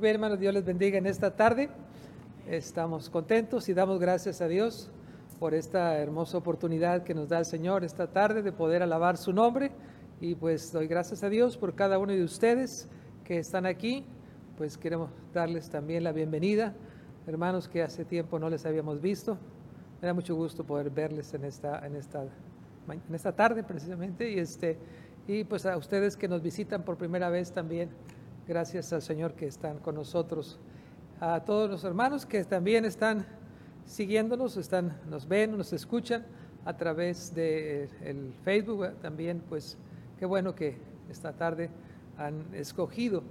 Bien, hermanos, Dios les bendiga en esta tarde. Estamos contentos y damos gracias a Dios por esta hermosa oportunidad que nos da el Señor esta tarde de poder alabar su nombre. Y pues doy gracias a Dios por cada uno de ustedes que están aquí. Pues queremos darles también la bienvenida, hermanos que hace tiempo no les habíamos visto. Me da mucho gusto poder verles en esta, en esta, en esta tarde precisamente. Y, este, y pues a ustedes que nos visitan por primera vez también, gracias al Señor que están con nosotros. A todos los hermanos que también están siguiéndonos, están, nos ven, nos escuchan a través de eh, el Facebook también, pues qué bueno que esta tarde han escogido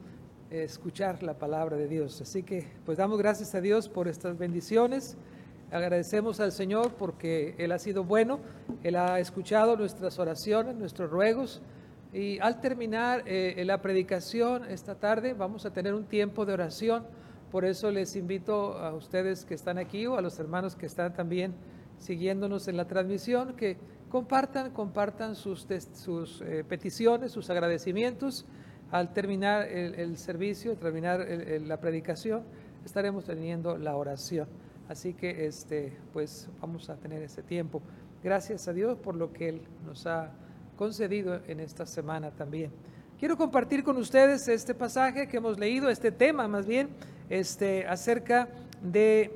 escuchar la palabra de Dios. Así que pues damos gracias a Dios por estas bendiciones. Agradecemos al Señor porque Él ha sido bueno, Él ha escuchado nuestras oraciones, nuestros ruegos. Y al terminar eh, la predicación esta tarde vamos a tener un tiempo de oración. Por eso les invito a ustedes que están aquí o a los hermanos que están también siguiéndonos en la transmisión que compartan, compartan sus, sus eh, peticiones, sus agradecimientos. Al terminar el, servicio, terminar la predicación, estaremos teniendo la oración. Así que este, pues vamos a tener ese tiempo. Gracias a Dios por lo que Él nos ha concedido en esta semana también. Quiero compartir con ustedes este pasaje que hemos leído, este tema más bien, este, acerca de,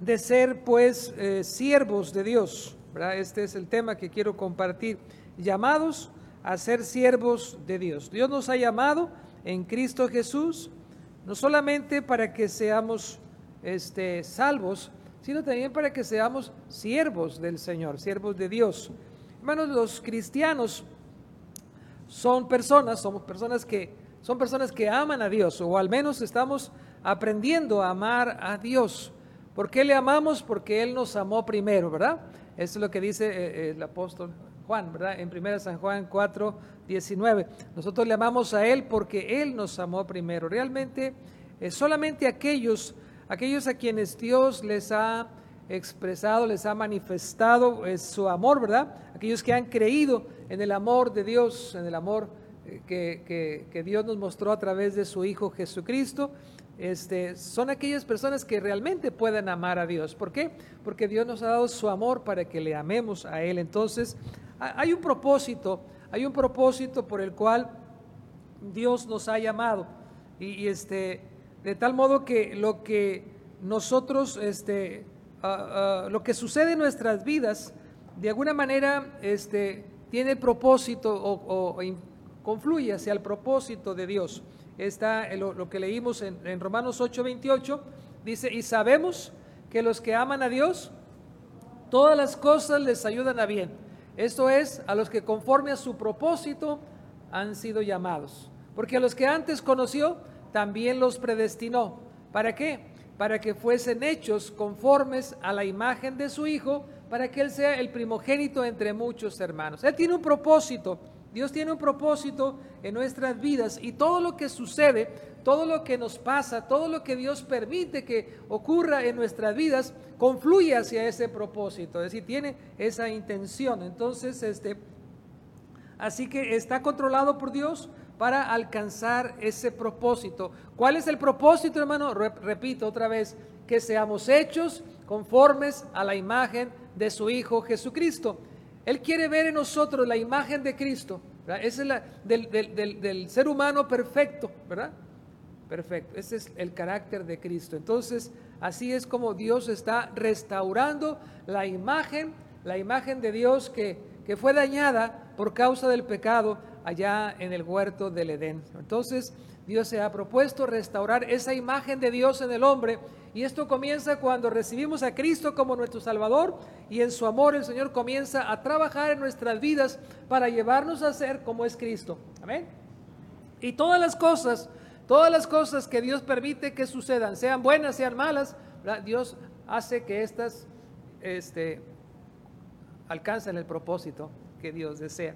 de ser pues eh, siervos de Dios. Este es el tema que quiero compartir. Llamados a ser siervos de Dios. Dios nos ha llamado en Cristo Jesús, no solamente para que seamos este, salvos, sino también para que seamos siervos del Señor, siervos de Dios. Hermanos, los cristianos son personas, somos personas que son personas que aman a Dios, o al menos estamos aprendiendo a amar a Dios. ¿Por qué le amamos? Porque Él nos amó primero, ¿verdad? Eso es lo que dice eh, eh, el apóstol Juan, ¿verdad? En 1 San Juan 4, 19. Nosotros le amamos a Él porque Él nos amó primero. Realmente, es solamente aquellos, aquellos a quienes Dios les ha expresado, les ha manifestado su amor, ¿verdad? Aquellos que han creído en el amor de Dios, en el amor eh, que, que, Dios nos mostró a través de su Hijo Jesucristo, este, son aquellas personas que realmente pueden amar a Dios. ¿Por qué? Porque Dios nos ha dado su amor para que le amemos a Él. Entonces, hay un propósito, hay un propósito por el cual Dios nos ha llamado. Y, este, de tal modo que lo que nosotros, este, lo que sucede en nuestras vidas, de alguna manera este, tiene propósito o, confluye hacia el propósito de Dios. Está lo, lo que leímos en, en Romanos 8:28, dice, y sabemos que los que aman a Dios, todas las cosas les ayudan a bien. Esto es, a los que conforme a su propósito han sido llamados. Porque a los que antes conoció, también los predestinó. ¿Para qué? Para que fuesen hechos conformes a la imagen de su Hijo, para que Él sea el primogénito entre muchos hermanos. Él tiene un propósito, Dios tiene un propósito en nuestras vidas y todo lo que sucede, todo lo que nos pasa, todo lo que Dios permite que ocurra en nuestras vidas, confluye hacia ese propósito, es decir, tiene esa intención. Entonces, este, así que está controlado por Dios, para alcanzar ese propósito. ¿Cuál es el propósito, hermano? Repito otra vez, que seamos hechos conformes a la imagen de su Hijo Jesucristo. Él quiere ver en nosotros la imagen de Cristo. Esa es la del, del, ser humano perfecto, ¿verdad? Perfecto. Ese es el carácter de Cristo. Entonces, así es como Dios está restaurando la imagen, la imagen de Dios que, que fue dañada por causa del pecado allá en el huerto del Edén. Entonces, Dios se ha propuesto restaurar esa imagen de Dios en el hombre y esto comienza cuando recibimos a Cristo como nuestro Salvador y en su amor el Señor comienza a trabajar en nuestras vidas para llevarnos a ser como es Cristo. Amén. Y todas las cosas, todas las cosas que Dios permite que sucedan, sean buenas, sean malas, Dios hace que éstas este, alcancen el propósito que Dios desea.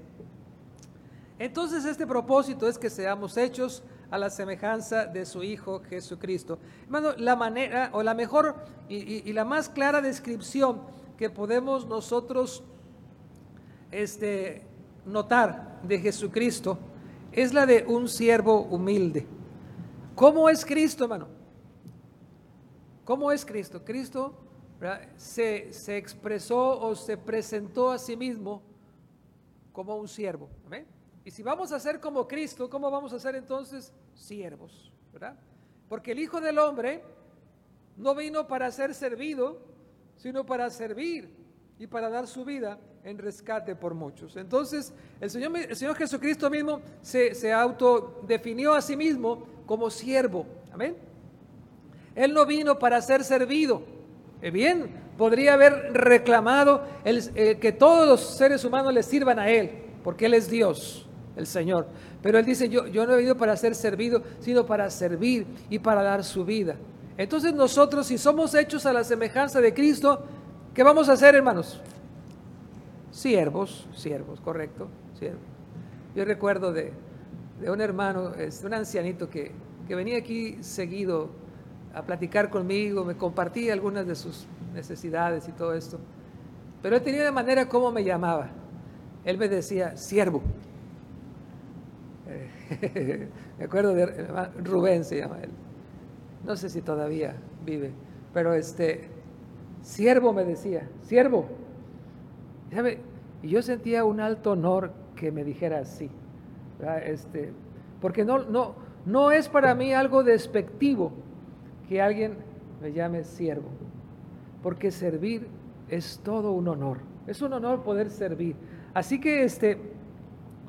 Entonces este propósito es que seamos hechos a la semejanza de su Hijo Jesucristo. Hermano, la manera o la mejor y, la más clara descripción que podemos nosotros este, notar de Jesucristo es la de un siervo humilde. ¿Cómo es Cristo, hermano? ¿Cómo es Cristo? Cristo se, se, expresó o se presentó a sí mismo como un siervo. Y si vamos a ser como Cristo, ¿cómo vamos a ser entonces siervos? ¿verdad? Porque el Hijo del Hombre no vino para ser servido, sino para servir y para dar su vida en rescate por muchos. Entonces, el Señor, el Señor Jesucristo mismo se, se autodefinió a sí mismo como siervo. Amén. Él no vino para ser servido. Eh, bien, podría haber reclamado el, eh, que todos los seres humanos le sirvan a Él, porque Él es Dios, el Señor. Pero Él dice, yo, yo no he venido para ser servido, sino para servir y para dar su vida. Entonces nosotros, si somos hechos a la semejanza de Cristo, ¿qué vamos a hacer, hermanos? Siervos, siervos, correcto, siervos. Yo recuerdo de, de un hermano, un ancianito que, que venía aquí seguido a platicar conmigo, me compartía algunas de sus necesidades y todo esto. Pero él tenía una manera como me llamaba. Él me decía, siervo. me acuerdo de Rubén se llama él. No sé si todavía vive, pero este, siervo me decía, siervo. Y yo sentía un alto honor que me dijera así. Este, porque no, no, no es para mí algo despectivo que alguien me llame siervo, porque servir es todo un honor. Es un honor poder servir. Así que este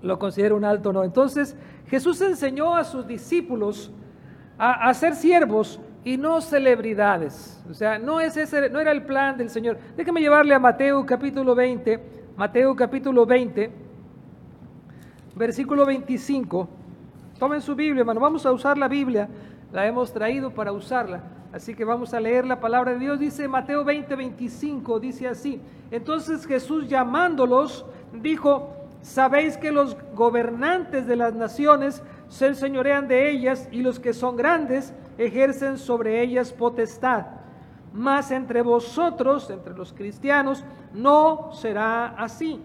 lo considero un alto honor. Entonces, Jesús enseñó a sus discípulos a, ser siervos y no celebridades. O sea, no, es ese, no era el plan del Señor. Déjeme llevarle a Mateo capítulo 20, Mateo capítulo 20, versículo 25. Tomen su Biblia, hermano. Vamos a usar la Biblia la hemos traído para usarla. Así que vamos a leer la palabra de Dios. Dice Mateo 20, 25, dice así. Entonces Jesús llamándolos, dijo, sabéis que los gobernantes de las naciones se enseñorean de ellas y los que son grandes ejercen sobre ellas potestad. Mas entre vosotros, entre los cristianos, no será así,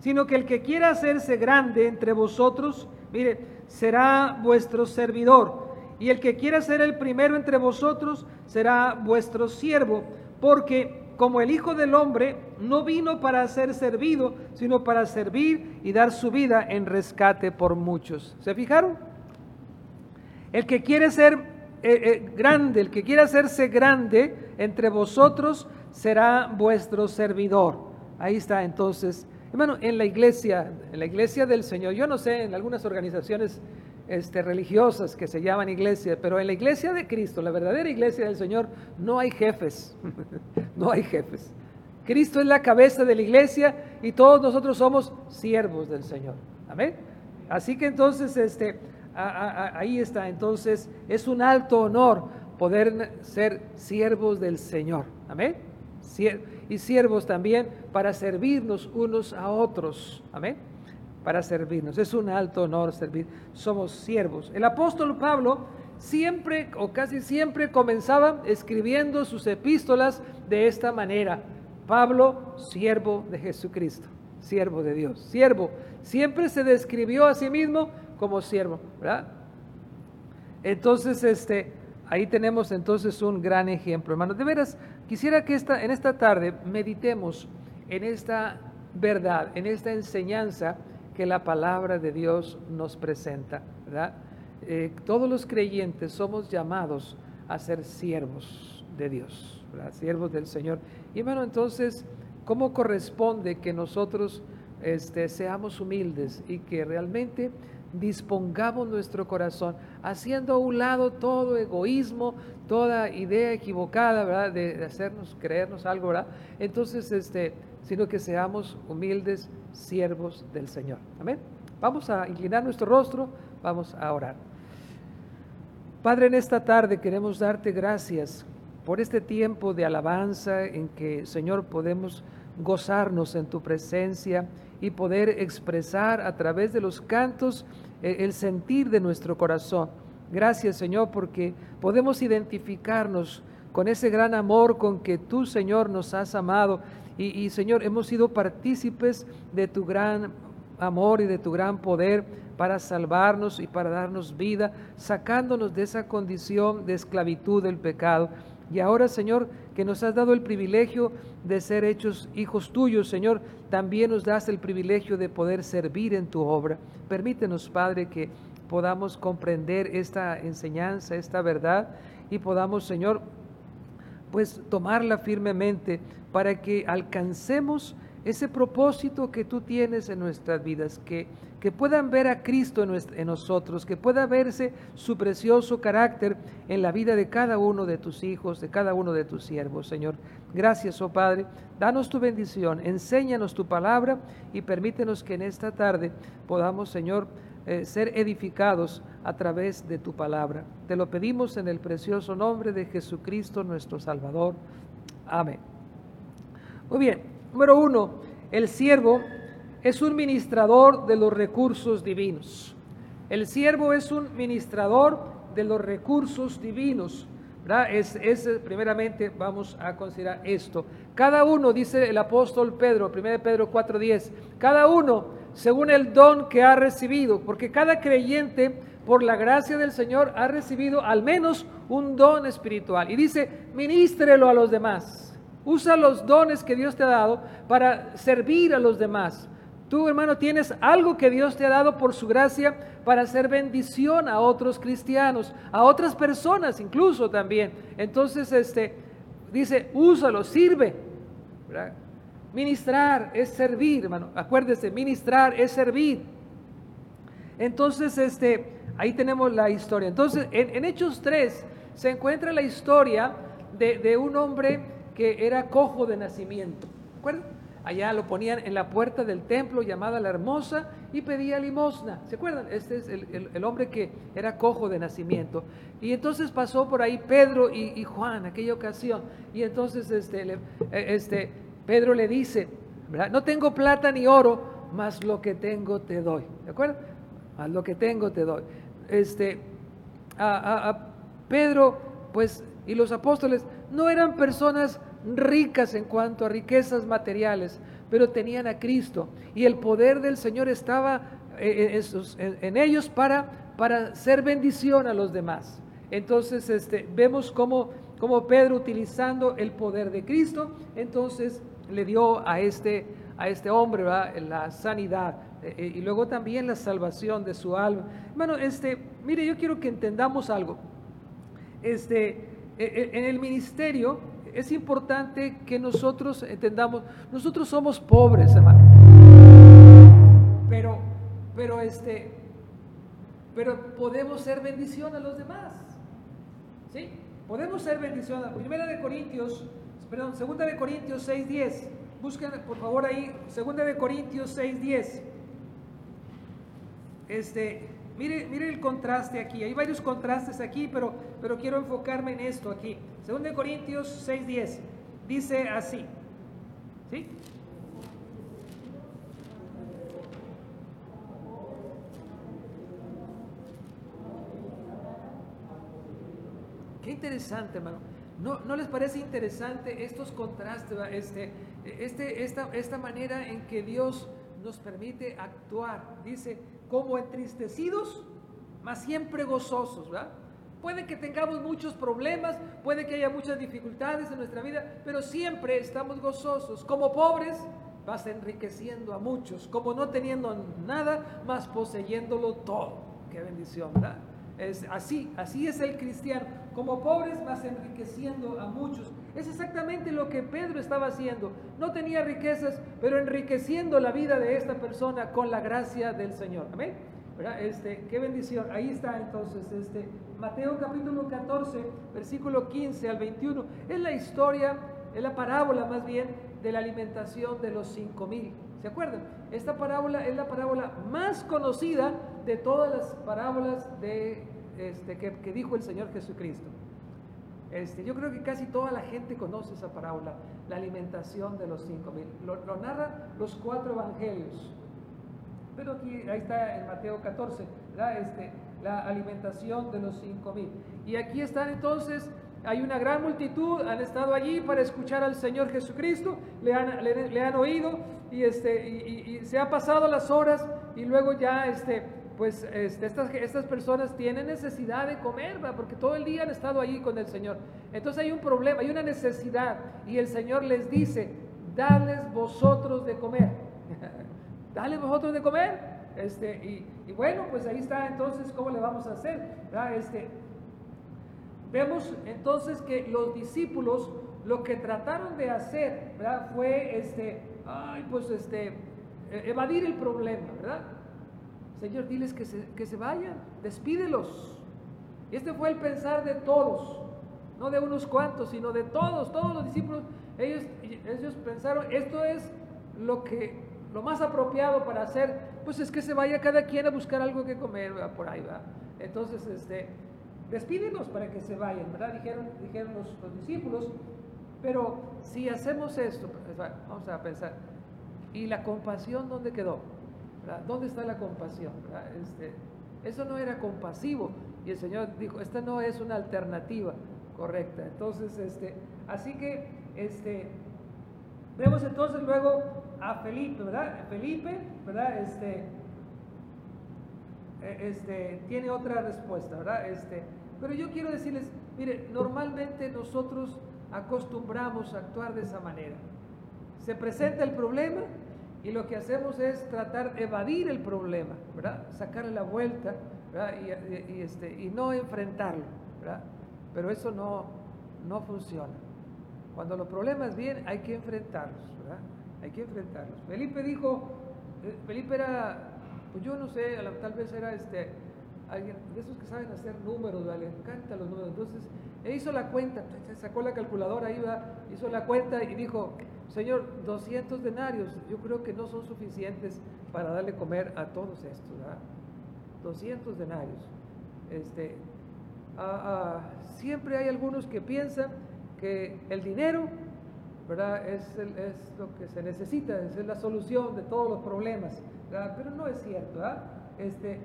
sino que el que quiera hacerse grande entre vosotros, mire, será vuestro servidor y el que quiera ser el primero entre vosotros será vuestro siervo, porque como el Hijo del Hombre no vino para ser servido, sino para servir y dar su vida en rescate por muchos. ¿Se fijaron? El que quiere ser eh, eh, grande, el que quiera hacerse grande entre vosotros será vuestro servidor. Ahí está entonces, hermano, en la iglesia, en la iglesia del Señor, yo no sé, en algunas organizaciones este, religiosas que se llaman iglesia, pero en la iglesia de Cristo, la verdadera iglesia del Señor, no hay jefes, no hay jefes. Cristo es la cabeza de la iglesia y todos nosotros somos siervos del Señor. Amén. Así que entonces, este, ahí está. Entonces, es un alto honor poder ser siervos del Señor. Amén. Y siervos también para servirnos unos a otros. Amén para servirnos. Es un alto honor servir. Somos siervos. El apóstol Pablo siempre o casi siempre comenzaba escribiendo sus epístolas de esta manera. Pablo, siervo de Jesucristo, siervo de Dios, siervo. Siempre se describió a sí mismo como siervo, ¿verdad? Entonces, este, ahí tenemos entonces un gran ejemplo, hermanos. De veras, quisiera que esta, en esta tarde meditemos en esta verdad, en esta enseñanza que la palabra de Dios nos presenta. ¿verdad? Eh, todos los creyentes somos llamados a ser siervos de Dios, siervos del Señor. Y bueno, entonces, ¿cómo corresponde que nosotros este, seamos humildes y que realmente dispongamos nuestro corazón, haciendo a un lado todo egoísmo, toda idea equivocada, ¿verdad? De, de hacernos creernos algo, ¿verdad? Entonces, este, sino que seamos humildes siervos del Señor. Amén. Vamos a inclinar nuestro rostro, vamos a orar. Padre, en esta tarde queremos darte gracias por este tiempo de alabanza en que, Señor, podemos gozarnos en tu presencia y poder expresar a través de los cantos eh, el sentir de nuestro corazón. Gracias, Señor, porque podemos identificarnos con ese gran amor con que tú, Señor, nos has amado y, Señor, hemos sido partícipes de tu gran amor y de tu gran poder para salvarnos y para darnos vida, sacándonos de esa condición de esclavitud del pecado. Y ahora, Señor, que nos has dado el privilegio de ser hechos hijos tuyos, Señor, también nos das el privilegio de poder servir en tu obra. Permítenos, Padre, que podamos comprender esta enseñanza, esta verdad, y podamos, Señor, pues tomarla firmemente para que alcancemos ese propósito que tú tienes en nuestras vidas, que, que puedan ver a Cristo en, en, nosotros, que pueda verse su precioso carácter en la vida de cada uno de tus hijos, de cada uno de tus siervos, Señor. Gracias, oh Padre. Danos tu bendición, enséñanos tu palabra y permítenos que en esta tarde podamos, Señor, eh, ser edificados a través de tu palabra. Te lo pedimos en el precioso nombre de Jesucristo nuestro Salvador. Amén. Muy bien, Número uno, el siervo es un ministrador de los recursos divinos. El siervo es un ministrador de los recursos divinos. Es, es, primeramente, vamos a considerar esto. Cada uno, dice el apóstol Pedro, 1 Pedro 4:10, cada uno según el don que ha recibido, porque cada creyente, por la gracia del Señor, ha recibido al menos un don espiritual. Y dice, ministrelo a los demás. Usa los dones que Dios te ha dado para servir a los demás. Tú, hermano, tienes algo que Dios te ha dado por su gracia para hacer bendición a otros cristianos, a otras personas incluso también. Entonces, este, dice, úsalo, sirve. Ministrar es servir, hermano. Acuérdese, ministrar es servir. Entonces, este, ahí tenemos la historia. Entonces, en, Hechos 3 se encuentra la historia de, de un hombre que era cojo de nacimiento. ¿Recuerdan? Allá lo ponían en la puerta del templo llamada la Hermosa y pedía limosna. ¿Se acuerdan? Este es el, hombre que era cojo de nacimiento. Y entonces pasó por ahí Pedro y, Juan, aquella ocasión. Y entonces este, eh, este, Pedro le dice, no tengo plata ni oro, mas lo que tengo te doy. ¿De acuerdo? Más lo que tengo te doy. Este, a Pedro, pues, y los apóstoles no eran personas ricas en cuanto a riquezas materiales, pero tenían a Cristo y el poder del Señor estaba eh, eh, en, ellos para, para hacer bendición a los demás. Entonces este, vemos cómo, cómo Pedro utilizando el poder de Cristo, entonces le dio a este, a este hombre la sanidad eh, y luego también la salvación de su alma. Bueno, este, mire, yo quiero que entendamos algo. Este, eh, eh, en el ministerio es importante que nosotros entendamos, nosotros somos pobres, hermano. Pero, pero este, pero podemos ser bendición a los demás. ¿Sí? Podemos ser bendición. Primera de Corintios, perdón, segunda de Corintios 6:10. Busquen por favor ahí, segunda de Corintios 6:10. Este, Mire, mire el contraste aquí. Hay varios contrastes aquí, pero, pero quiero enfocarme en esto aquí. Según de Corintios 6:10 dice así. ¿Sí? Qué interesante, hermano. ¿No, ¿No, les parece interesante estos contrastes, este, este, esta, esta manera en que Dios nos permite actuar? Dice, como entristecidos, mas siempre gozosos, ¿verdad? Puede que tengamos muchos problemas, puede que haya muchas dificultades en nuestra vida, pero siempre estamos gozosos. Como pobres, vas enriqueciendo a muchos, como no teniendo nada, más poseyéndolo todo. Qué bendición, ¿verdad? Es así, así es el cristiano. Como pobres vas enriqueciendo a muchos. Es exactamente lo que Pedro estaba haciendo. No tenía riquezas, pero enriqueciendo la vida de esta persona con la gracia del Señor. Amén. Este, qué bendición. Ahí está entonces este Mateo capítulo 14, versículo 15 al 21. Es la historia, es la parábola más bien de la alimentación de los cinco mil. ¿Se acuerdan? Esta parábola es la parábola más conocida de todas las parábolas de, este, que, dijo el Señor Jesucristo. Este, yo creo que casi toda la gente conoce esa parábola, la alimentación de los cinco mil. Lo, narran los cuatro evangelios. Pero aquí, ahí está en Mateo 14, este, la alimentación de los cinco mil. Y aquí están entonces, hay una gran multitud, han estado allí para escuchar al Señor Jesucristo, le han, le han oído, y, este, y, se ha pasado las horas y luego ya este, pues este, estas, estas personas tienen necesidad de comer, porque todo el día han estado allí con el Señor. Entonces hay un problema, hay una necesidad y el Señor les dice, dales vosotros de comer. dale vosotros de comer. Este, y, bueno, pues ahí está entonces cómo le vamos a hacer. Este, vemos entonces que los discípulos lo que trataron de hacer fue este, ay, pues este, e, evadir el problema, ¿verdad? Señor, diles que se, que se vayan, despídelos. Este fue el pensar de todos, no de unos cuantos, sino de todos, todos los discípulos. Ellos, ellos pensaron, esto es lo que lo más apropiado para hacer, pues es que se vaya cada quien a buscar algo que comer, por ahí va. Entonces, este, despídenos para que se vayan, ¿verdad? Dijeron, dijeron los, discípulos, pero si hacemos esto, pues, vamos a pensar, ¿y la compasión dónde quedó? ¿Dónde está la compasión? Este, eso no era compasivo. Y el Señor dijo, esta no es una alternativa correcta. Entonces, este, así que, este, vemos entonces luego a Felipe, ¿verdad? Felipe, ¿verdad? Este, e, este, tiene otra respuesta, ¿verdad? Este, pero yo quiero decirles, mire, normalmente nosotros acostumbramos a actuar de esa manera. Se presenta el problema, y lo que hacemos es tratar de evadir el problema, ¿verdad? Sacarle la vuelta, ¿verdad? Y, este, y no enfrentarlo, ¿verdad? Pero eso no, no funciona. Cuando los problemas vienen, hay que enfrentarlos, ¿verdad? Hay que enfrentarlos. Felipe dijo, eh, Felipe era, pues yo no sé, tal vez era este, alguien de esos que saben hacer números, ¿vale? le encantan los números. Entonces, él hizo la cuenta, sacó la calculadora, iba, hizo la cuenta y dijo, Señor, 200 denarios, yo creo que no son suficientes para darle comer a todos estos, ¿verdad? 200 denarios. Este, siempre hay algunos que piensan que el dinero, ¿verdad? Es, es, lo que se necesita, es la solución de todos los problemas, ¿verdad? Pero no es cierto, ¿verdad? Este,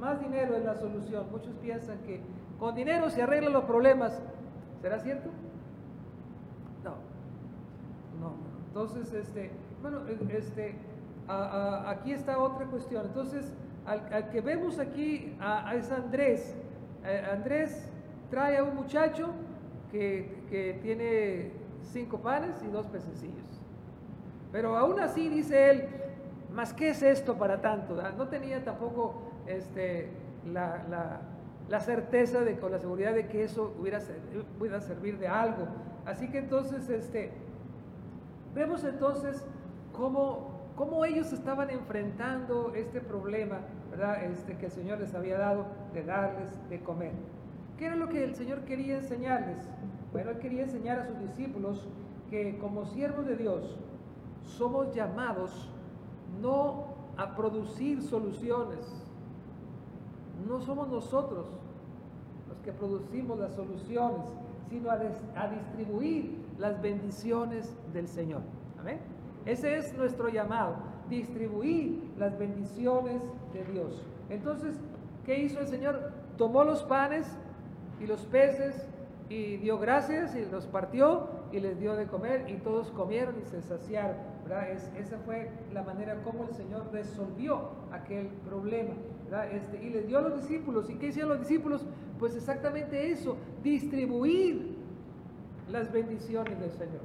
más dinero es la solución. Muchos piensan que con dinero se arreglan los problemas. ¿Será cierto? No. Entonces, este, bueno, este, aquí está otra cuestión. Entonces, al, que vemos aquí a, es Andrés. Eh, Andrés trae a un muchacho que, que, tiene cinco panes y dos pececillos. Pero aún así dice él, ¿más qué es esto para tanto? No tenía tampoco este, la, la, la, certeza de, con la seguridad de que eso hubiera, servir de algo. Así que entonces, este, Vemos entonces cómo, cómo ellos estaban enfrentando este problema, ¿verdad? Este, que el Señor les había dado de darles de comer. ¿Qué era lo que el Señor quería enseñarles? Bueno, Él quería enseñar a sus discípulos que como siervos de Dios somos llamados no a producir soluciones, no somos nosotros los que producimos las soluciones, sino a, a distribuir las bendiciones del Señor. Amén. Ese es nuestro llamado, distribuir las bendiciones de Dios. Entonces, ¿qué hizo el Señor? Tomó los panes y los peces y dio gracias y los partió y les dio de comer y todos comieron y se saciaron. Es, esa fue la manera como el Señor resolvió aquel problema. Este, y les dio a los discípulos. ¿Y qué hicieron los discípulos? Pues exactamente eso, distribuir las bendiciones del Señor.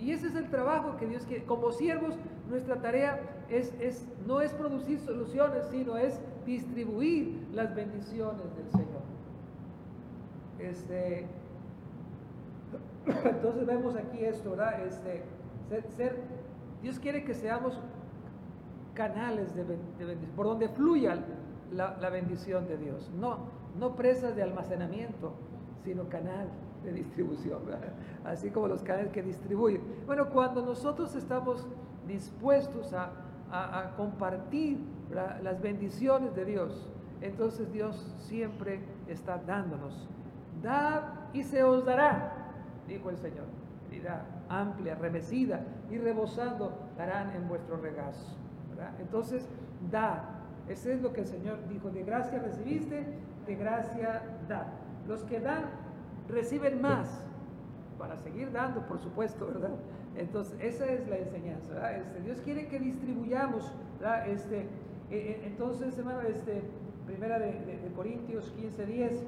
Y ese es el trabajo que Dios quiere. Como siervos, nuestra tarea es, es, no es producir soluciones, sino es distribuir las bendiciones del Señor. Este, entonces vemos aquí esto, ¿verdad? Este, ser, Dios quiere que seamos canales de, bendición, por donde fluya la, la, bendición de Dios. No, no presas de almacenamiento, sino canal de distribución, así como los canales que distribuyen. Bueno, cuando nosotros estamos dispuestos a, compartir las bendiciones de Dios, entonces Dios siempre está dándonos. Dad y se os dará, dijo el Señor. Vida amplia, remecida y rebosando darán en vuestro regazo. Entonces, da. Ese es lo que el Señor dijo. De gracia recibiste, de gracia da. Los que dan reciben más, para seguir dando, por supuesto, ¿verdad? Entonces, esa es la enseñanza. Este, Dios quiere que distribuyamos. Este, e, e, entonces, hermano, este, primera de, de Corintios 15, 10.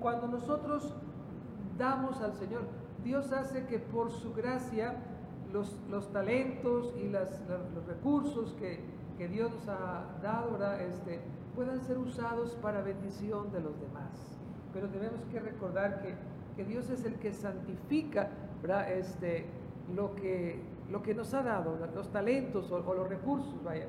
Cuando nosotros damos al Señor, Dios hace que por su gracia los, los talentos y las, los recursos que, que, Dios nos ha dado Este, puedan ser usados para bendición de los demás. Pero tenemos que recordar que, que Dios es el que santifica Este, lo, que, lo que nos ha dado, los talentos o, los recursos. Vaya.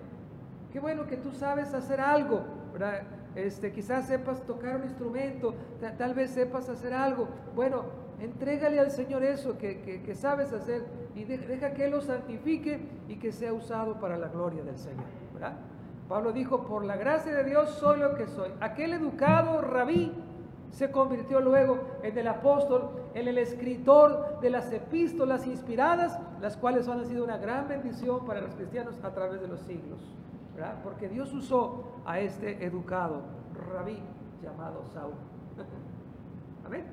Qué bueno que tú sabes hacer algo, ¿verdad? Este, quizás sepas tocar un instrumento, tal vez sepas hacer algo. Bueno, entrégale al Señor eso que, que, sabes hacer y deja que lo santifique y que sea usado para la gloria del Señor. ¿verdad? Pablo dijo, por la gracia de Dios soy lo que soy. Aquel educado rabí se convirtió luego en el apóstol, en el escritor de las epístolas inspiradas, las cuales han sido una gran bendición para los cristianos a través de los siglos. Porque Dios usó a este educado rabí llamado Saúl. Amén.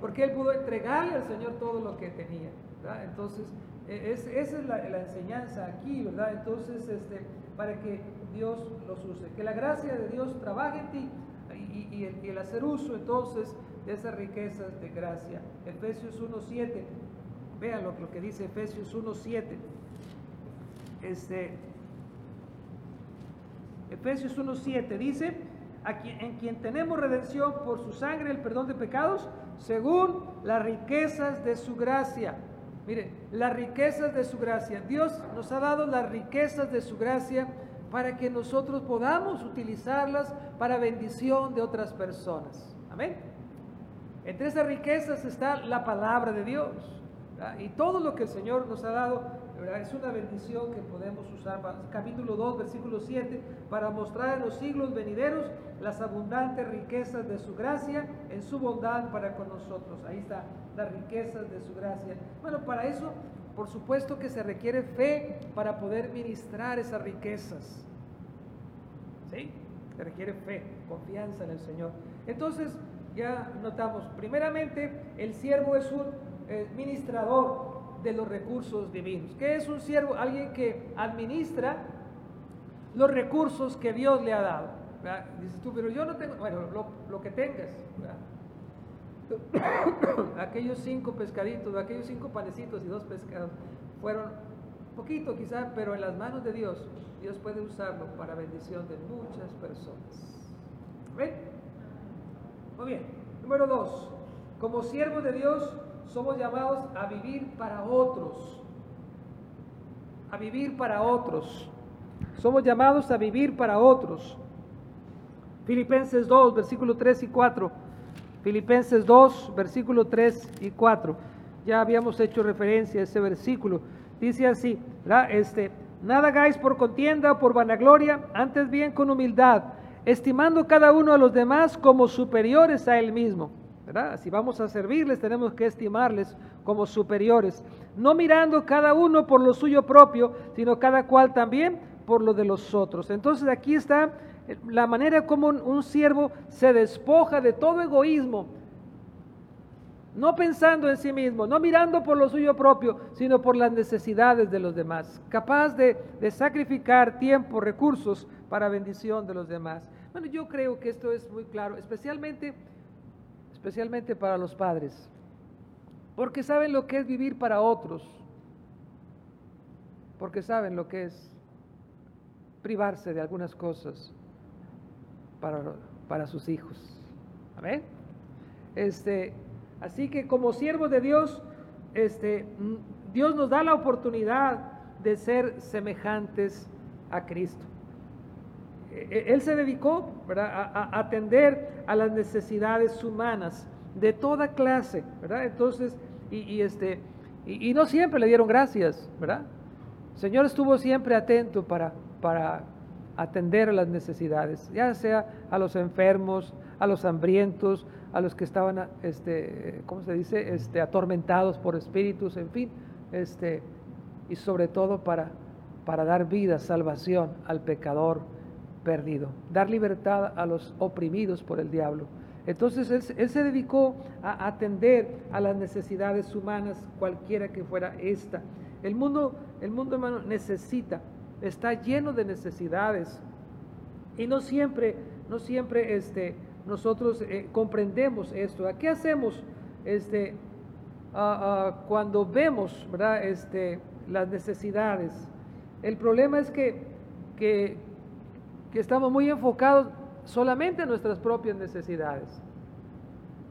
Porque él pudo entregarle al Señor todo lo que tenía. Entonces, e, esa es la, enseñanza aquí, ¿verdad? Entonces, este, para que Dios los use. Que la gracia de Dios trabaje en ti y, el, hacer uso entonces de esas riquezas de gracia. Efesios 1.7, vean lo, lo, que dice Efesios 1.7. Este, Efesios 1.7 dice, en quien tenemos redención por su sangre, el perdón de pecados, según las riquezas de su gracia. Mire, las riquezas de su gracia. Dios nos ha dado las riquezas de su gracia para que nosotros podamos utilizarlas para bendición de otras personas. Amén. Entre esas riquezas está la palabra de Dios. Y todo lo que el Señor nos ha dado es una bendición que podemos usar, capítulo 2, versículo 7, para mostrar en los siglos venideros las abundantes riquezas de su gracia en su bondad para con nosotros. Ahí está, las riquezas de su gracia. Bueno, para eso, por supuesto que se requiere fe para poder ministrar esas riquezas. ¿Sí? Se requiere fe, confianza en el Señor. Entonces, ya notamos, primeramente, el siervo es un eh, ministrador de los recursos divinos. ¿Qué es un siervo? Alguien que administra los recursos que Dios le ha dado. Dices tú, pero yo no tengo, bueno, lo, que tengas. aquellos cinco pescaditos, aquellos cinco panecitos y dos pescados fueron poquito quizá, pero en las manos de Dios, Dios puede usarlo para bendición de muchas personas. ¿Ven? Muy bien. Número dos, como siervo de Dios, somos llamados a vivir para otros. A vivir para otros. Somos llamados a vivir para otros. Filipenses 2, versículo 3 y 4. Filipenses 2, versículo 3 y 4. Ya habíamos hecho referencia a ese versículo. Dice así, este, nada hagáis por contienda por vanagloria, antes bien con humildad, estimando cada uno a los demás como superiores a él mismo si vamos a servirles, tenemos que estimarles como superiores, no mirando cada uno por lo suyo propio, sino cada cual también por lo de los otros. Entonces aquí está la manera como un, siervo se despoja de todo egoísmo, no pensando en sí mismo, no mirando por lo suyo propio, sino por las necesidades de los demás, capaz de, de, sacrificar tiempo, recursos para bendición de los demás. Bueno, yo creo que esto es muy claro, especialmente especialmente para los padres, porque saben lo que es vivir para otros, porque saben lo que es privarse de algunas cosas para, para sus hijos. Amén. Este, así que como siervos de Dios, este, Dios nos da la oportunidad de ser semejantes a Cristo. E, e, él se dedicó A, atender a las necesidades humanas de toda clase, ¿verdad? Entonces, y, este, y, no siempre le dieron gracias, ¿verdad? El Señor estuvo siempre atento para, para atender a las necesidades, ya sea a los enfermos, a los hambrientos, a los que estaban, este, ¿cómo se dice?, este, atormentados por espíritus, en fin, este, y sobre todo para, para dar vida, salvación al pecador perdido, dar libertad a los oprimidos por el diablo. Entonces él, se dedicó a atender a las necesidades humanas, cualquiera que fuera esta. El mundo, el mundo hermano, necesita, está lleno de necesidades. Y no siempre, no siempre este, nosotros eh, comprendemos esto. ¿Qué hacemos este, cuando vemos ¿verdad? Este, las necesidades? El problema es que, que, que estamos muy enfocados solamente nuestras propias necesidades.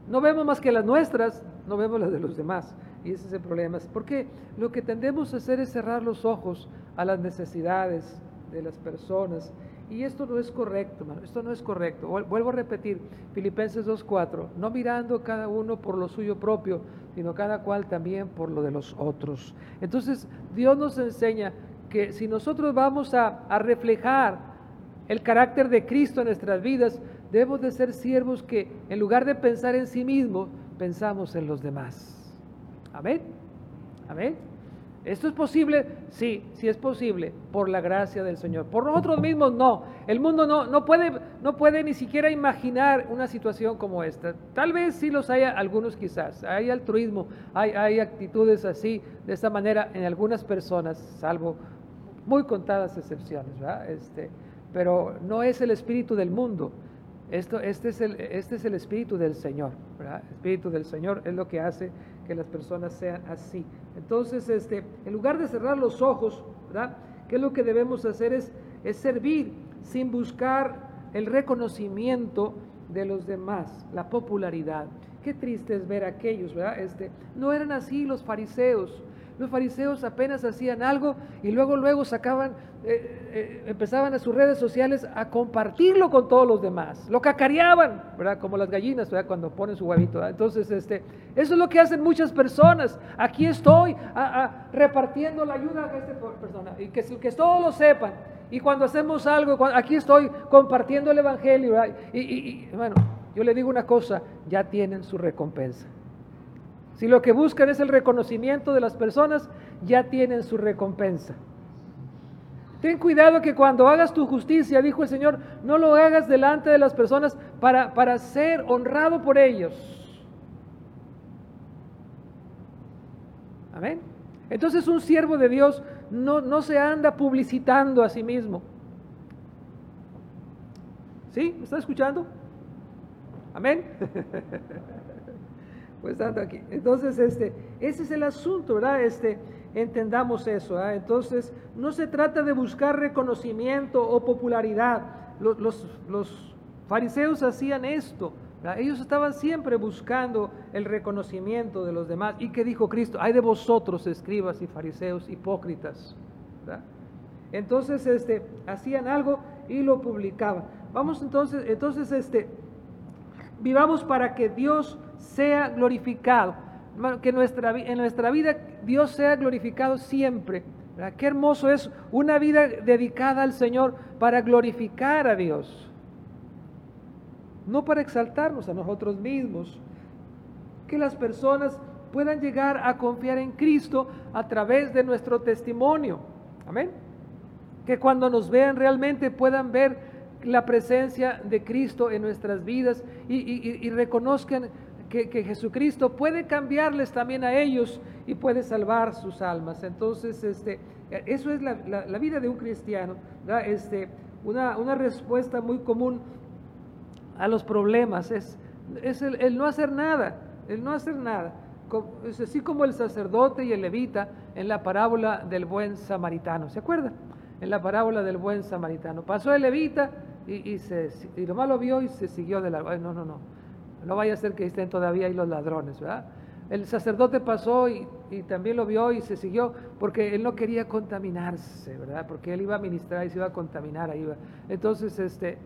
No vemos más que las nuestras, no vemos las de los demás. Y ese es el problema. Porque lo que tendemos a hacer es cerrar los ojos a las necesidades de las personas. Y esto no es correcto, hermano. Esto no es correcto. Vuelvo a repetir, Filipenses 2.4, no mirando cada uno por lo suyo propio, sino cada cual también por lo de los otros. Entonces, Dios nos enseña que si nosotros vamos a, a reflejar el carácter de Cristo en nuestras vidas, debemos de ser siervos que en lugar de pensar en sí mismos, pensamos en los demás. Amén. Amén. ¿Esto es posible? Sí, sí es posible, por la gracia del Señor. Por nosotros mismos no. El mundo no, no, puede, no puede ni siquiera imaginar una situación como esta. Tal vez sí los haya algunos quizás. Hay altruismo, hay, hay actitudes así, de esta manera en algunas personas, salvo muy contadas excepciones. ¿verdad? Este, pero no es el espíritu del mundo. Esto, este, es el, este es el espíritu del Señor. El espíritu del Señor es lo que hace que las personas sean así. Entonces, este, en lugar de cerrar los ojos, ¿verdad? ¿qué es lo que debemos hacer? Es, es servir sin buscar el reconocimiento de los demás, la popularidad. Qué triste es ver a aquellos, ¿verdad? Este, no eran así los fariseos. Los fariseos apenas hacían algo y luego, luego sacaban, eh, eh, empezaban a sus redes sociales a compartirlo con todos los demás. Lo cacareaban, ¿verdad? Como las gallinas. Cuando ponen su huevito. Entonces, este, eso es lo que hacen muchas personas. Aquí estoy repartiendo la ayuda a esta persona y que, que todos lo sepan. Y cuando hacemos algo, aquí estoy compartiendo el Evangelio. Y bueno, yo le digo una cosa, ya tienen su recompensa. Si lo que buscan es el reconocimiento de las personas, ya tienen su recompensa. Ten cuidado que cuando hagas tu justicia, dijo el Señor, no lo hagas delante de las personas para, para ser honrado por ellos. Amén. Entonces un siervo de Dios no, no se anda publicitando a sí mismo. ¿Sí? ¿Me está escuchando? Amén. pues tanto aquí. Entonces, este, ese es el asunto, ¿verdad? Este, entendamos eso. ¿verdad? Entonces, no se trata de buscar reconocimiento o popularidad. Los, los, fariseos hacían esto. Ellos estaban siempre buscando el reconocimiento de los demás. ¿Y qué dijo Cristo? Hay de vosotros, escribas y fariseos hipócritas. Entonces, este, hacían algo y lo publicaban. Vamos entonces, entonces, este, vivamos para que Dios sea glorificado. Que nuestra, en nuestra vida Dios sea glorificado siempre. Qué hermoso es una vida dedicada al Señor para glorificar a Dios. No para exaltarnos a nosotros mismos. Que las personas puedan llegar a confiar en Cristo a través de nuestro testimonio. Amén. Que cuando nos vean realmente puedan ver la presencia de Cristo en nuestras vidas y reconozcan que, Jesucristo puede cambiarles también a ellos y puede salvar sus almas. Entonces, este, eso es la, vida de un cristiano, este, una, una, respuesta muy común a los problemas es, es el, no hacer nada, el no hacer nada. Es así como el sacerdote y el levita en la parábola del buen samaritano. ¿Se acuerdan? En la parábola del buen samaritano. Pasó el levita y, y, se, y nomás lo vio y se siguió de la... No, no, no. No vaya a ser que estén todavía ahí los ladrones, ¿verdad? El sacerdote pasó y, también lo vio y se siguió porque él no quería contaminarse, ¿verdad? Porque él iba a ministrar y se iba a contaminar ahí. Entonces, este,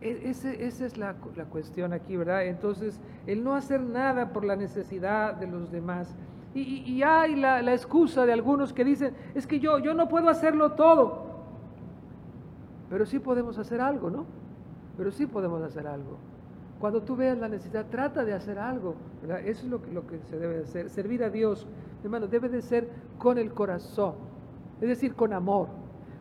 e, esa es la, cuestión aquí, ¿verdad? Entonces, el no hacer nada por la necesidad de los demás. Y, hay la, excusa de algunos que dicen, es que yo, yo no puedo hacerlo todo, pero sí podemos hacer algo, ¿no? Pero sí podemos hacer algo. Cuando tú veas la necesidad, trata de hacer algo. Eso es lo que, lo que se debe hacer. Servir a Dios, hermano, debe de ser con el corazón, es decir, con amor.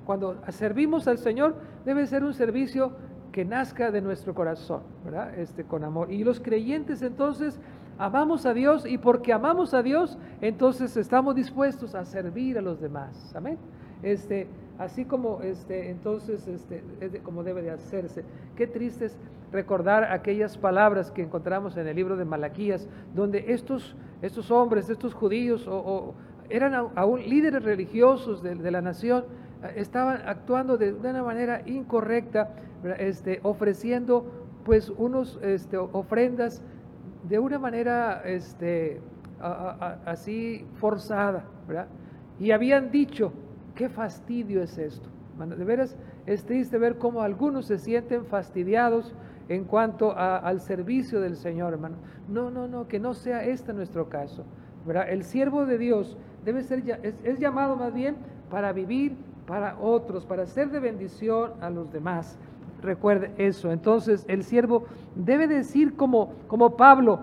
Cuando servimos al Señor, debe ser un servicio que nazca de nuestro corazón, ¿verdad? Este, con amor. Y los creyentes entonces amamos a Dios y porque amamos a Dios, entonces estamos dispuestos a servir a los demás. Amén. Este, así como este, entonces este, es como debe de hacerse. Qué triste es recordar aquellas palabras que encontramos en el libro de Malaquías, donde estos, estos hombres, estos judíos, o, eran aún líderes religiosos de, la nación, eh, estaban actuando de una manera incorrecta, este, ofreciendo pues unos este, ofrendas de una manera este, así forzada. Y habían dicho, qué fastidio es esto. De veras es triste ver cómo algunos se sienten fastidiados en cuanto al servicio del Señor, hermano. No, no, no, que no sea este nuestro caso. El siervo de Dios debe ser, es, es llamado más bien para vivir para otros, para ser de bendición a los demás. Recuerde eso. Entonces el siervo debe decir como, como Pablo,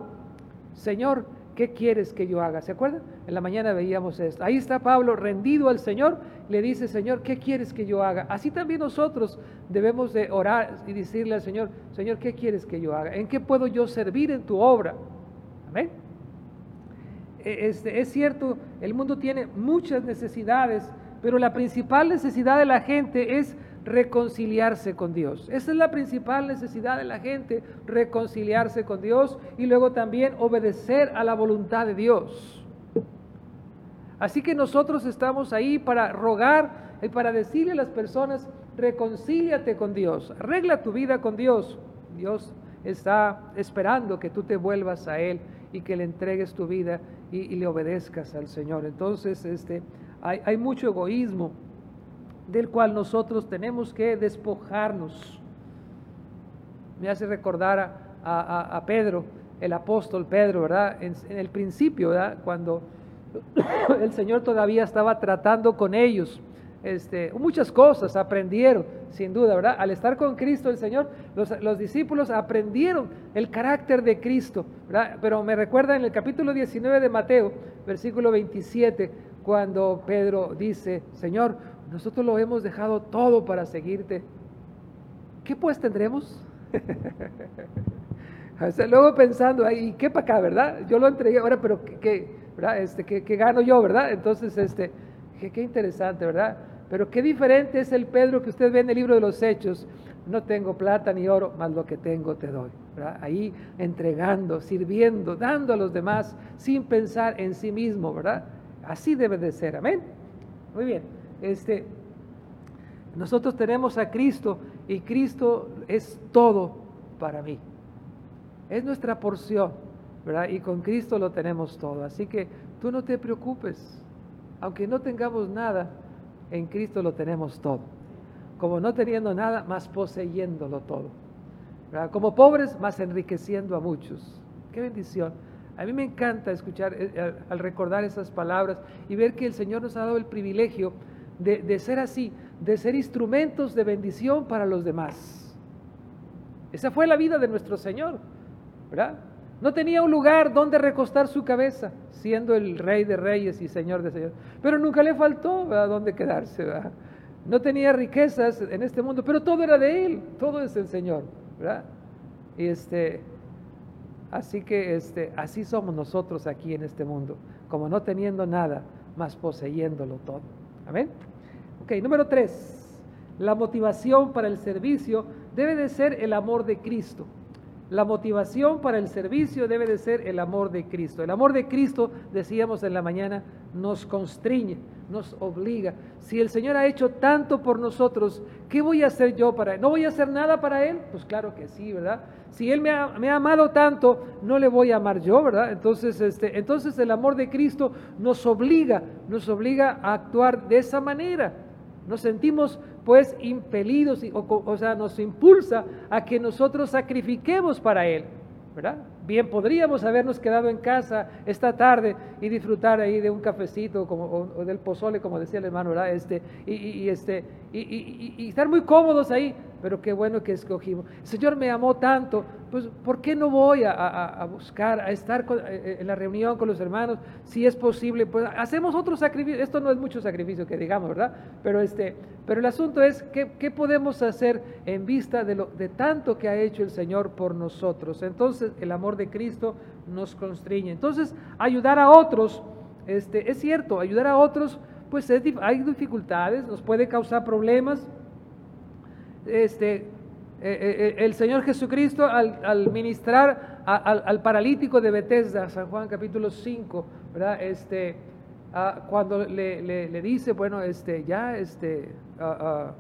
Señor, ¿qué quieres que yo haga? ¿Se acuerdan? En la mañana veíamos esto. Ahí está Pablo rendido al Señor, le dice, Señor, ¿qué quieres que yo haga? Así también nosotros debemos de orar y decirle al Señor, Señor, ¿qué quieres que yo haga? ¿En qué puedo yo servir en tu obra? Amén. E, este, es cierto, el mundo tiene muchas necesidades, pero la principal necesidad de la gente es reconciliarse con Dios. Esa es la principal necesidad de la gente, reconciliarse con Dios y luego también obedecer a la voluntad de Dios. Así que nosotros estamos ahí para rogar y para decirle a las personas, reconcíliate con Dios, arregla tu vida con Dios. Dios está esperando que tú te vuelvas a Él y que le entregues tu vida y, le obedezcas al Señor. Entonces, este, hay, hay mucho egoísmo del cual nosotros tenemos que despojarnos. Me hace recordar a, Pedro, el apóstol Pedro, ¿verdad? En, el principio, ¿verdad? Cuando el Señor todavía estaba tratando con ellos. Este, muchas cosas aprendieron, sin duda, ¿verdad? Al estar con Cristo el Señor, los, los, discípulos aprendieron el carácter de Cristo, ¿verdad? Pero me recuerda en el capítulo 19 de Mateo, versículo 27, cuando Pedro dice, Señor, nosotros lo hemos dejado todo para seguirte. ¿Qué pues tendremos? luego pensando, ¿y qué para acá, verdad? Yo lo entregué ahora, pero ¿qué, Este, ¿qué, gano yo, verdad? Entonces, este, qué interesante, ¿verdad? Pero qué diferente es el Pedro que usted ve en el libro de los Hechos. No tengo plata ni oro, más lo que tengo te doy. Ahí entregando, sirviendo, dando a los demás sin pensar en sí mismo, ¿verdad? Así debe de ser, amén. Muy bien. Este, nosotros tenemos a Cristo y Cristo es todo para mí. Es nuestra porción, ¿verdad? Y con Cristo lo tenemos todo. Así que tú no te preocupes. Aunque no tengamos nada, en Cristo lo tenemos todo. Como no teniendo nada, más poseyéndolo todo. Como pobres, más enriqueciendo a muchos. Qué bendición. A mí me encanta escuchar, eh, al recordar esas palabras y ver que el Señor nos ha dado el privilegio de, ser así, de ser instrumentos de bendición para los demás. Esa fue la vida de nuestro Señor, ¿verdad? No tenía un lugar donde recostar su cabeza, siendo el rey de reyes y señor de señores. Pero nunca le faltó ¿verdad? dónde quedarse. ¿verdad? No tenía riquezas en este mundo, pero todo era de él, todo es el Señor. ¿verdad? Y este, así que este, así somos nosotros aquí en este mundo, como no teniendo nada, más poseyéndolo todo. Amén. Ok, número tres. La motivación para el servicio debe de ser el amor de Cristo. La motivación para el servicio debe de ser el amor de Cristo. El amor de Cristo, decíamos en la mañana, nos constriñe, nos obliga. Si el Señor ha hecho tanto por nosotros, ¿qué voy a hacer yo para Él? ¿No voy a hacer nada para Él? Pues claro que sí, ¿verdad? Si Él me ha, me ha amado tanto, no le voy a amar yo, ¿verdad? Entonces, este, entonces el amor de Cristo nos obliga, nos obliga a actuar de esa manera. Nos sentimos pues impelidos, o, o sea, nos impulsa a que nosotros sacrifiquemos para Él, ¿verdad? Bien, podríamos habernos quedado en casa esta tarde y disfrutar ahí de un cafecito como, o, del pozole, como decía el hermano, ¿verdad? Este, y, este, y, estar muy cómodos ahí, pero qué bueno que escogimos. El Señor me amó tanto, pues ¿por qué no voy a, buscar, a estar eh, eh, en la reunión con los hermanos? Si es posible, pues hacemos otro sacrificio. Esto no es mucho sacrificio que digamos, ¿verdad? Pero, este, pero el asunto es, ¿qué, qué podemos hacer en vista de, lo, de tanto que ha hecho el Señor por nosotros? Entonces el amor de Cristo nos constriñe. Entonces, ayudar a otros, este, es cierto, ayudar a otros, pues hay dificultades, nos puede causar problemas. Este, eh, eh, eh, el Señor Jesucristo al, ministrar al, paralítico de Bethesda, San Juan capítulo 5, ¿verdad? Este, ah, cuando le, dice, bueno, este, ya, este, ah, ah,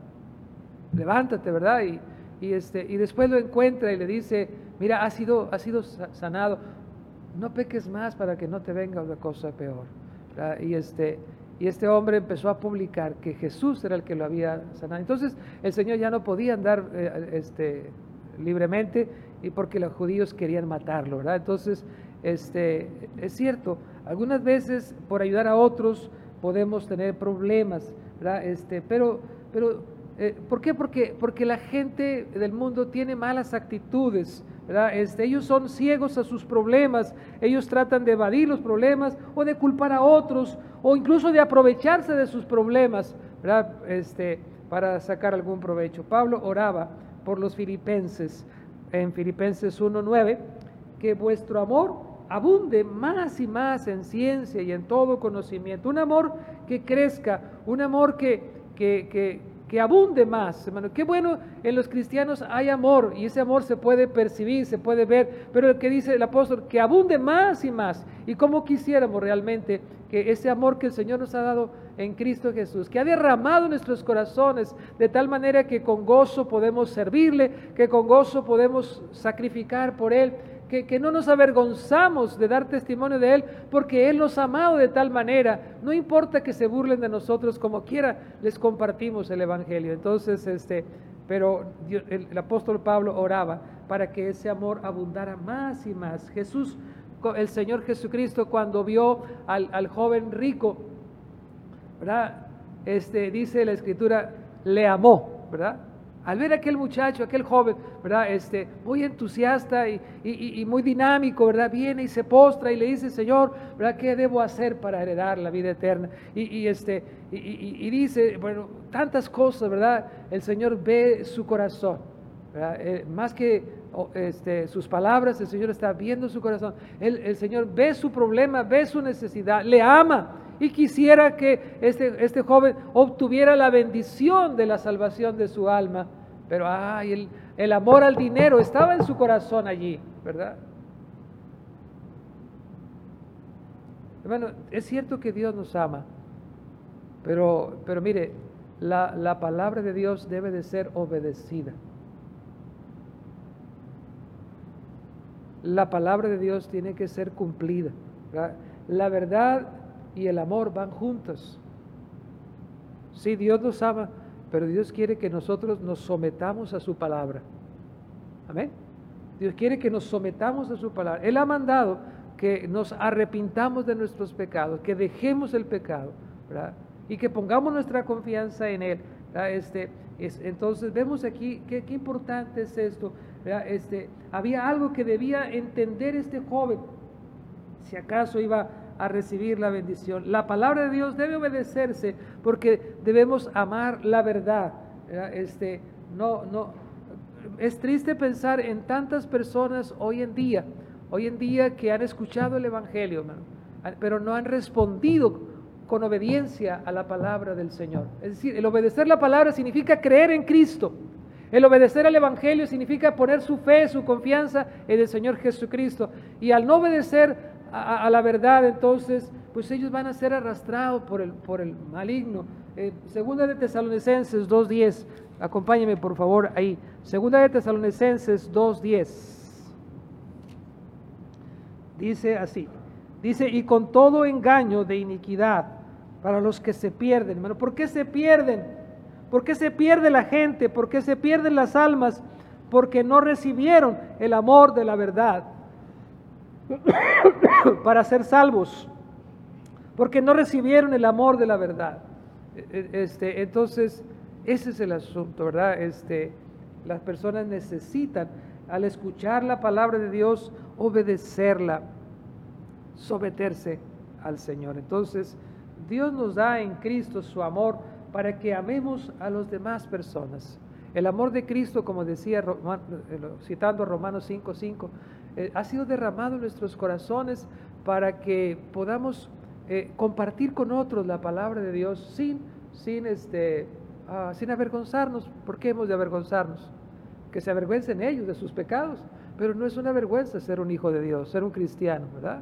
levántate, ¿verdad? Y, y, este, y después lo encuentra y le dice, mira, ha sido, sido sanado, no peques más para que no te venga una cosa peor. Y este, y este hombre empezó a publicar que Jesús era el que lo había sanado. Entonces el Señor ya no podía andar eh, este, libremente y porque los judíos querían matarlo. Entonces, este, es cierto, algunas veces por ayudar a otros podemos tener problemas. Este, pero, pero eh, ¿por qué? Porque, porque la gente del mundo tiene malas actitudes, este, ellos son ciegos a sus problemas, ellos tratan de evadir los problemas o de culpar a otros o incluso de aprovecharse de sus problemas Este, para sacar algún provecho. Pablo oraba por los filipenses en Filipenses 1.9, que vuestro amor abunde más y más en ciencia y en todo conocimiento, un amor que crezca, un amor que, que que abunde más, hermano. Qué bueno, en los cristianos hay amor y ese amor se puede percibir, se puede ver, pero el que dice el apóstol, que abunde más y más. Y como quisiéramos realmente que ese amor que el Señor nos ha dado en Cristo Jesús, que ha derramado nuestros corazones de tal manera que con gozo podemos servirle, que con gozo podemos sacrificar por Él, que, no nos avergonzamos de dar testimonio de Él, porque Él nos ha amado de tal manera, no importa que se burlen de nosotros, como quiera, les compartimos el Evangelio. Entonces, este, pero el, apóstol Pablo oraba para que ese amor abundara más y más. Jesús, el Señor Jesucristo, cuando vio al, al joven rico, ¿verdad? Este, dice la Escritura, le amó, ¿verdad? Al ver a aquel muchacho, aquel joven, ¿verdad? Este, muy entusiasta y, muy dinámico, ¿verdad? Viene y se postra y le dice, Señor, ¿verdad? ¿Qué debo hacer para heredar la vida eterna? Y, este, y, dice, bueno, tantas cosas, ¿verdad? El Señor ve su corazón, ¿verdad? Eh, más que este, sus palabras, el Señor está viendo su corazón. El, el Señor ve su problema, ve su necesidad, le ama y quisiera que este, este joven obtuviera la bendición de la salvación de su alma pero ay, el, el amor al dinero estaba en su corazón allí, ¿verdad? Bueno, es cierto que Dios nos ama, pero, pero mire, la, la, palabra de Dios debe de ser obedecida. La palabra de Dios tiene que ser cumplida. La verdad y el amor van juntos. Si Dios nos ama, pero Dios quiere que nosotros nos sometamos a su palabra. Amén. Dios quiere que nos sometamos a su palabra. Él ha mandado que nos arrepintamos de nuestros pecados, que dejemos el pecado. Y que pongamos nuestra confianza en Él. Este, es, entonces vemos aquí qué, qué importante es esto. Este, había algo que debía entender este joven, si acaso iba a recibir la bendición. La palabra de Dios debe obedecerse porque debemos amar la verdad. Este, no, no, es triste pensar en tantas personas hoy en día, hoy en día que han escuchado el Evangelio, pero no han respondido con obediencia a la palabra del Señor. Es decir, el obedecer la palabra significa creer en Cristo. El obedecer al Evangelio significa poner su fe, su confianza en el Señor Jesucristo. Y al no obedecer a, la verdad, entonces, pues ellos van a ser arrastrados por el, por el maligno. Eh, segunda de Tesalonicenses 2.10, acompáñeme por favor ahí. Segunda de Tesalonicenses 2.10. Dice así, dice, y con todo engaño de iniquidad para los que se pierden, hermano, ¿por qué se pierden? ¿Por qué se pierde la gente? ¿Por qué se pierden las almas? Porque no recibieron el amor de la verdad para ser salvos, porque no recibieron el amor de la verdad. E, e, este, entonces, ese es el asunto, ¿verdad? Este, las personas necesitan al escuchar la palabra de Dios, obedecerla, someterse al Señor. Entonces, Dios nos da en Cristo su amor para que amemos a las demás personas. El amor de Cristo, como decía eh, citando Romanos 5:5, eh, ha sido derramado en nuestros corazones para que podamos eh, compartir con otros la palabra de Dios sin, sin, este, ah, sin avergonzarnos. ¿Por qué hemos de avergonzarnos? Que se avergüencen ellos de sus pecados, pero no es una vergüenza ser un hijo de Dios, ser un cristiano, ¿verdad?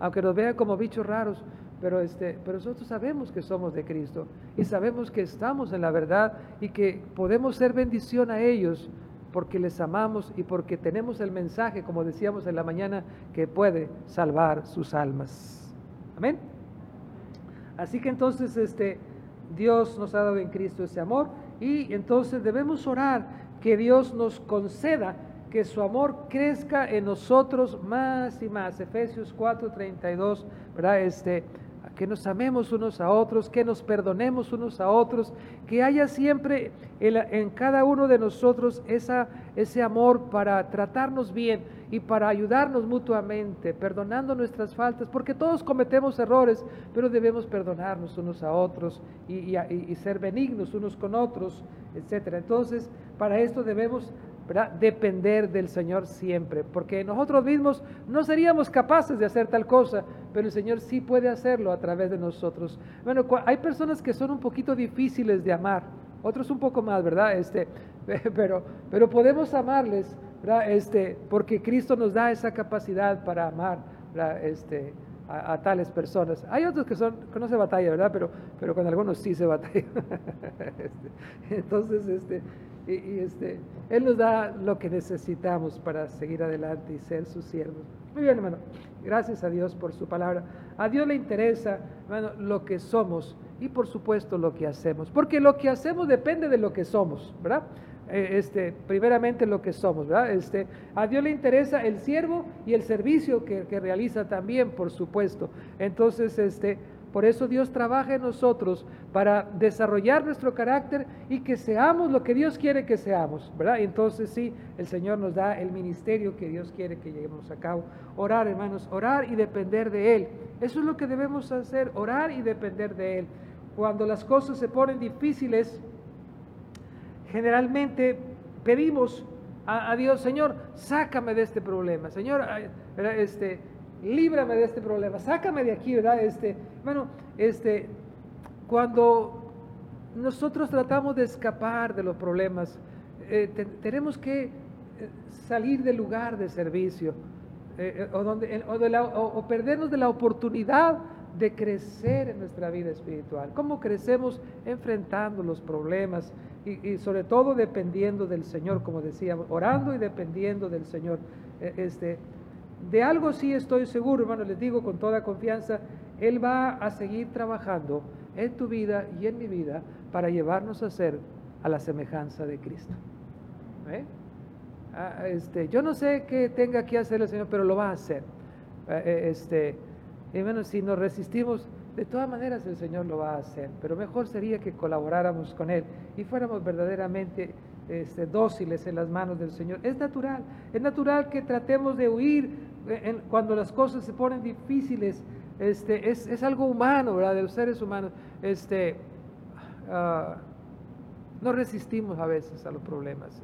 Aunque nos vean como bichos raros, pero, este, pero nosotros sabemos que somos de Cristo y sabemos que estamos en la verdad y que podemos ser bendición a ellos porque les amamos y porque tenemos el mensaje, como decíamos en la mañana, que puede salvar sus almas. Amén. Así que entonces este, Dios nos ha dado en Cristo ese amor y entonces debemos orar que Dios nos conceda que su amor crezca en nosotros más y más. Efesios 4:32, ¿verdad? Este, que nos amemos unos a otros, que nos perdonemos unos a otros, que haya siempre en, cada uno de nosotros esa, ese amor para tratarnos bien y para ayudarnos mutuamente, perdonando nuestras faltas, porque todos cometemos errores, pero debemos perdonarnos unos a otros y, y ser benignos unos con otros, etc. Entonces, para esto debemos depender del Señor siempre, porque nosotros mismos no seríamos capaces de hacer tal cosa, pero el Señor sí puede hacerlo a través de nosotros. Bueno, hay personas que son un poquito difíciles de amar, otros un poco más, ¿verdad? Este, pero, pero podemos amarles, ¿verdad? Este, porque Cristo nos da esa capacidad para amar, Este, a, tales personas. Hay otros que son que no se batalla, ¿verdad? Pero, pero con algunos sí se batalla. Este, entonces, este, y, este, Él nos da lo que necesitamos para seguir adelante y ser sus siervos. Muy bien, hermano. Gracias a Dios por su palabra. A Dios le interesa, hermano, lo que somos y por supuesto lo que hacemos. Porque lo que hacemos depende de lo que somos, ¿verdad? Eh, este, primeramente lo que somos, ¿verdad? Este, a Dios le interesa el siervo y el servicio que, que realiza también, por supuesto. Entonces, este, por eso Dios trabaja en nosotros para desarrollar nuestro carácter y que seamos lo que Dios quiere que seamos, ¿verdad? Entonces sí, el Señor nos da el ministerio que Dios quiere que lleguemos a cabo. Orar, hermanos, orar y depender de Él. Eso es lo que debemos hacer, orar y depender de Él. Cuando las cosas se ponen difíciles, generalmente pedimos a, Dios, Señor, sácame de este problema, Señor, este, líbrame de este problema, sácame de aquí, ¿verdad? Este, bueno, este, cuando nosotros tratamos de escapar de los problemas, eh, tenemos que eh, salir del lugar de servicio eh, o, donde, o, perdernos de la oportunidad de crecer en nuestra vida espiritual. ¿Cómo crecemos enfrentando los problemas y, y, sobre todo dependiendo del Señor, como decíamos, orando y dependiendo del Señor? Este, de algo sí estoy seguro, hermano, les digo con toda confianza, Él va a seguir trabajando en tu vida y en mi vida para llevarnos a ser a la semejanza de Cristo. ¿Eh? Ah, este, yo no sé qué tenga que hacer el Señor, pero lo va a hacer. Eh, eh, este, bueno, si nos resistimos, de todas maneras el Señor lo va a hacer, pero mejor sería que colaboráramos con Él y fuéramos verdaderamente este, dóciles en las manos del Señor. Es natural, es natural que tratemos de huir eh, cuando las cosas se ponen difíciles. Este, es, algo humano, ¿verdad? De los seres humanos. Este, ah, no resistimos a veces a los problemas.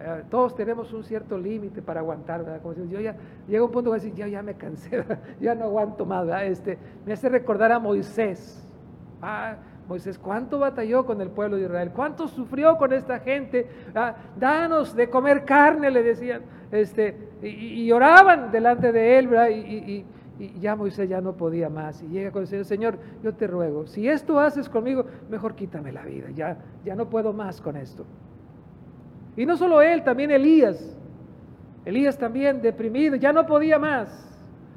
Eh, todos tenemos un cierto límite para aguantar, ¿verdad? Como si yo ya llega un punto que decir, ya, ya me cansé, ya no aguanto más, ¿verdad? Este, me hace recordar a Moisés. Ah, Moisés, ¿cuánto batalló con el pueblo de Israel? ¿Cuánto sufrió con esta gente? Ah, danos de comer carne, le decían. Este, y, oraban delante de él. Y, ya Moisés ya no podía más. Y llega con el Señor, Señor, yo te ruego, si esto haces conmigo, mejor quítame la vida. Ya, ya no puedo más con esto. Y no solo él, también Elías. Elías también deprimido, ya no podía más.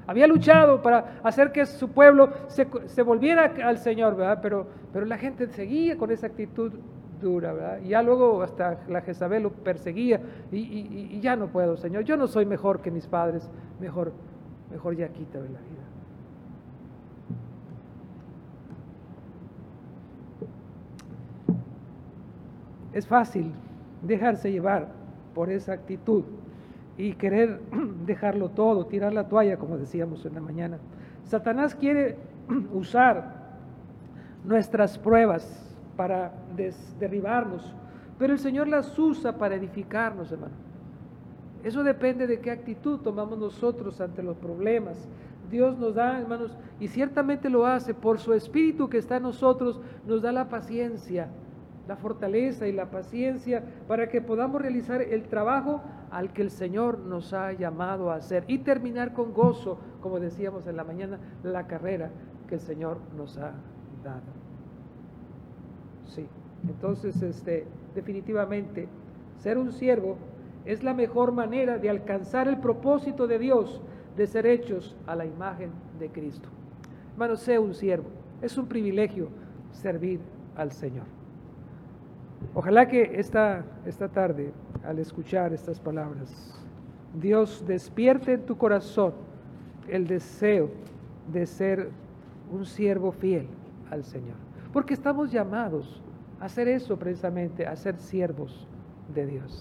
Había luchado para hacer que su pueblo se, volviera al Señor, ¿verdad? Pero, pero la gente seguía con esa actitud dura, ¿verdad? Y ya luego hasta la Jezabel lo perseguía y, ya no puedo, Señor. Yo no soy mejor que mis padres, mejor, mejor ya quítame la vida. Es fácil dejarse llevar por esa actitud y querer dejarlo todo, tirar la toalla, como decíamos en la mañana. Satanás quiere usar nuestras pruebas para derribarnos, pero el Señor las usa para edificarnos, hermano. Eso depende de qué actitud tomamos nosotros ante los problemas. Dios nos da, hermanos, y ciertamente lo hace por su Espíritu que está en nosotros, nos da la paciencia, la fortaleza y la paciencia para que podamos realizar el trabajo al que el Señor nos ha llamado a hacer y terminar con gozo, como decíamos en la mañana, la carrera que el Señor nos ha dado. Sí, entonces este, definitivamente ser un siervo es la mejor manera de alcanzar el propósito de Dios de ser hechos a la imagen de Cristo. Hermano, sea un siervo. Es un privilegio servir al Señor. Ojalá que esta, esta tarde, al escuchar estas palabras, Dios despierte en tu corazón el deseo de ser un siervo fiel al Señor. Porque estamos llamados a hacer eso precisamente, a ser siervos de Dios.